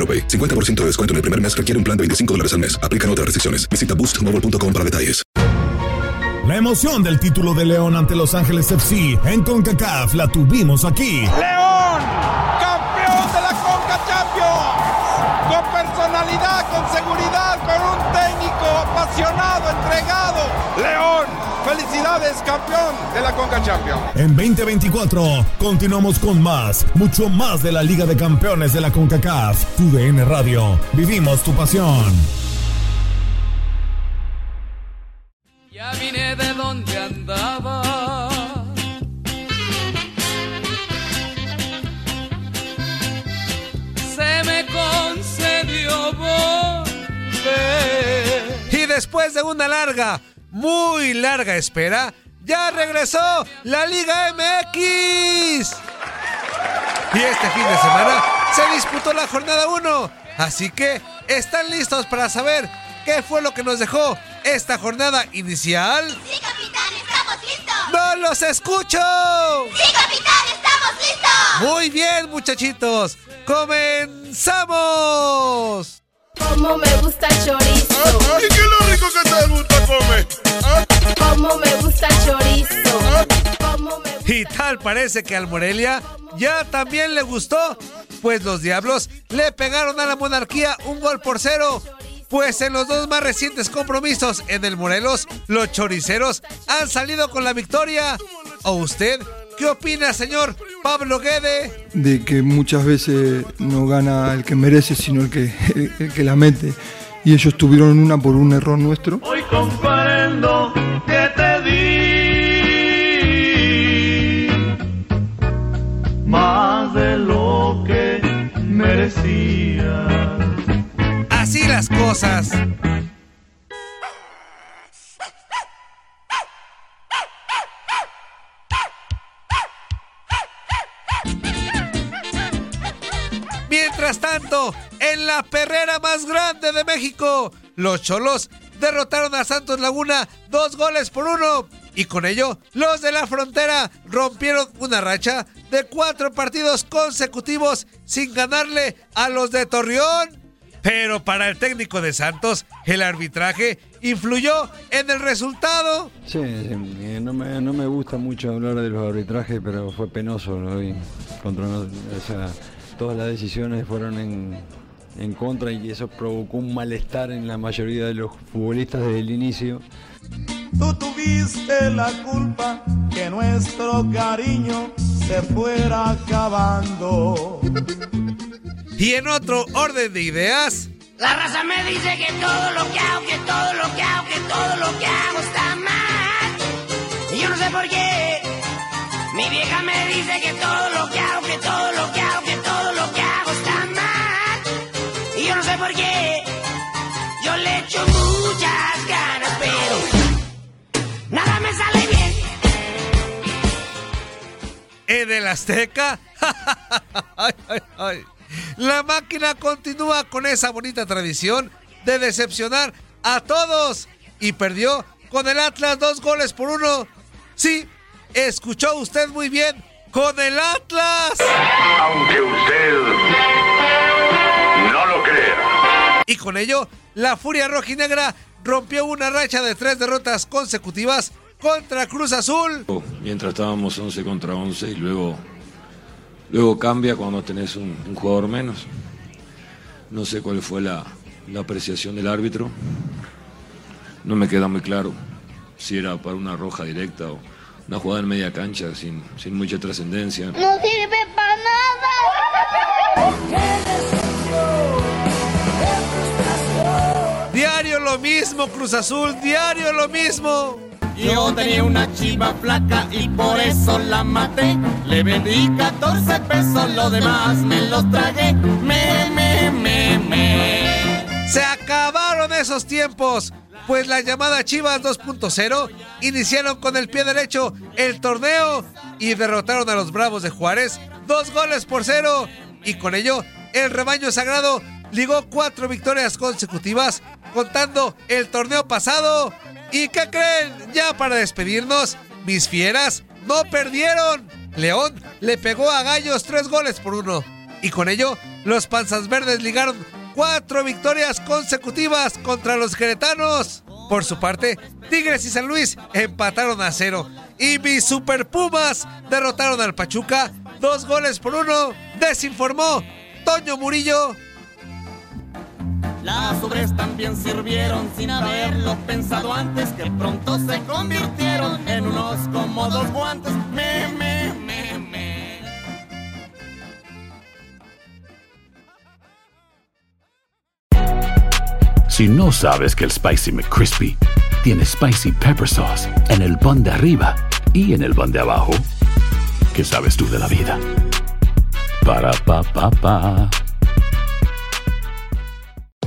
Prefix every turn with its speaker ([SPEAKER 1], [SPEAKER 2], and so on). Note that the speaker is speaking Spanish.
[SPEAKER 1] AroPay. 50% de descuento en el primer mes requiere un plan de 25 dólares al mes. Aplican otras restricciones. Visita boostmobile.com para detalles.
[SPEAKER 2] La emoción del título de León ante Los Ángeles FC en CONCACAF la tuvimos aquí.
[SPEAKER 3] León, felicidades, campeón de la Conca Champions.
[SPEAKER 2] En 2024 continuamos con más, mucho más de la Liga de Campeones de la CONCACAF. Tu DN Radio. Vivimos tu pasión.
[SPEAKER 4] Ya vine de donde andaba. Se me concedió volver.
[SPEAKER 5] Y después de una larga, muy larga espera, ya regresó la Liga MX. Y este fin de semana se disputó la jornada 1. Así que, ¿están listos para saber qué fue lo que nos dejó esta jornada inicial?
[SPEAKER 6] ¡Sí, capitán! ¡Estamos listos!
[SPEAKER 5] ¡No los escucho!
[SPEAKER 6] ¡Sí, capitán! ¡Estamos listos!
[SPEAKER 5] Muy bien, muchachitos. ¡Comenzamos!
[SPEAKER 7] Como me gusta el chorizo.
[SPEAKER 5] Y tal parece que al Morelia ya también le gustó, pues los Diablos le pegaron a la monarquía un gol por cero. Pues en los dos más recientes compromisos en el Morelos, los choriceros han salido con la victoria. ¿O usted qué opina, señor Pablo Guede?
[SPEAKER 8] de que muchas veces no gana el que merece, sino el que, el, el que la mete. Y ellos tuvieron una por un error nuestro.
[SPEAKER 9] Hoy comprendo
[SPEAKER 5] Mientras tanto, en la perrera más grande de México, los Cholos derrotaron a Santos Laguna dos goles por uno. Y con ello, los de la frontera rompieron una racha de cuatro partidos consecutivos sin ganarle a los de Torreón. Pero para el técnico de Santos, el arbitraje influyó en el resultado.
[SPEAKER 10] Sí, sí, eh, no, me, no me gusta mucho hablar de los arbitrajes, pero fue penoso lo vi contra nos- o sea, todas las decisiones fueron en, en contra y eso provocó un malestar en la mayoría de los futbolistas desde el inicio.
[SPEAKER 9] Tú tuviste la culpa que nuestro cariño se fuera acabando.
[SPEAKER 5] Y en otro orden de ideas,
[SPEAKER 6] La raza me dice que todo lo que hago, que todo lo que hago, que todo lo que hago está mal. Y yo no sé por qué. Mi vieja me dice que todo lo que hago, que todo lo que hago, que todo lo que hago está mal. Y yo no sé por qué. Yo le echo muchas ganas, pero nada me sale bien.
[SPEAKER 5] en el Azteca, ay, ay, ay. La máquina continúa con esa bonita tradición de decepcionar a todos. y perdió con el Atlas dos goles por uno. Sí, escuchó usted muy bien, con el Atlas.
[SPEAKER 11] Aunque usted no lo crea.
[SPEAKER 5] Y con ello, la Furia Rojinegra rompió una racha de tres derrotas consecutivas contra Cruz Azul.
[SPEAKER 12] Mientras estábamos 11 contra 11 y luego, luego cambia cuando tenés un, un jugador menos. No sé cuál fue la, la apreciación del árbitro. No me queda muy claro si era para una roja directa o una jugada en media cancha sin, sin mucha trascendencia.
[SPEAKER 6] No sirve para nada.
[SPEAKER 5] Diario lo mismo, Cruz Azul, diario lo mismo.
[SPEAKER 4] Yo tenía una chiva flaca y por eso la maté. Le vendí 14 pesos, lo demás me los tragué. Me, me, me, me.
[SPEAKER 5] Se acabaron esos tiempos, pues la llamada Chivas 2.0 iniciaron con el pie derecho el torneo y derrotaron a los Bravos de Juárez dos goles por cero. Y con ello, el rebaño sagrado ligó cuatro victorias consecutivas, contando el torneo pasado. ¿Y qué creen? Ya para despedirnos, mis fieras no perdieron. León le pegó a Gallos tres goles por uno. Y con ello, los Panzas Verdes ligaron cuatro victorias consecutivas contra los queretanos. Por su parte, Tigres y San Luis empataron a cero. Y mis Super Pumas derrotaron al Pachuca dos goles por uno. Desinformó Toño Murillo.
[SPEAKER 4] Las ubres también sirvieron sin haberlo pensado antes, que pronto se convirtieron en unos cómodos guantes. Me, me, me, me.
[SPEAKER 13] Si no sabes que el Spicy McCrispy tiene Spicy Pepper Sauce en el pan de arriba y en el pan de abajo, ¿qué sabes tú de la vida? Para, pa, pa, pa.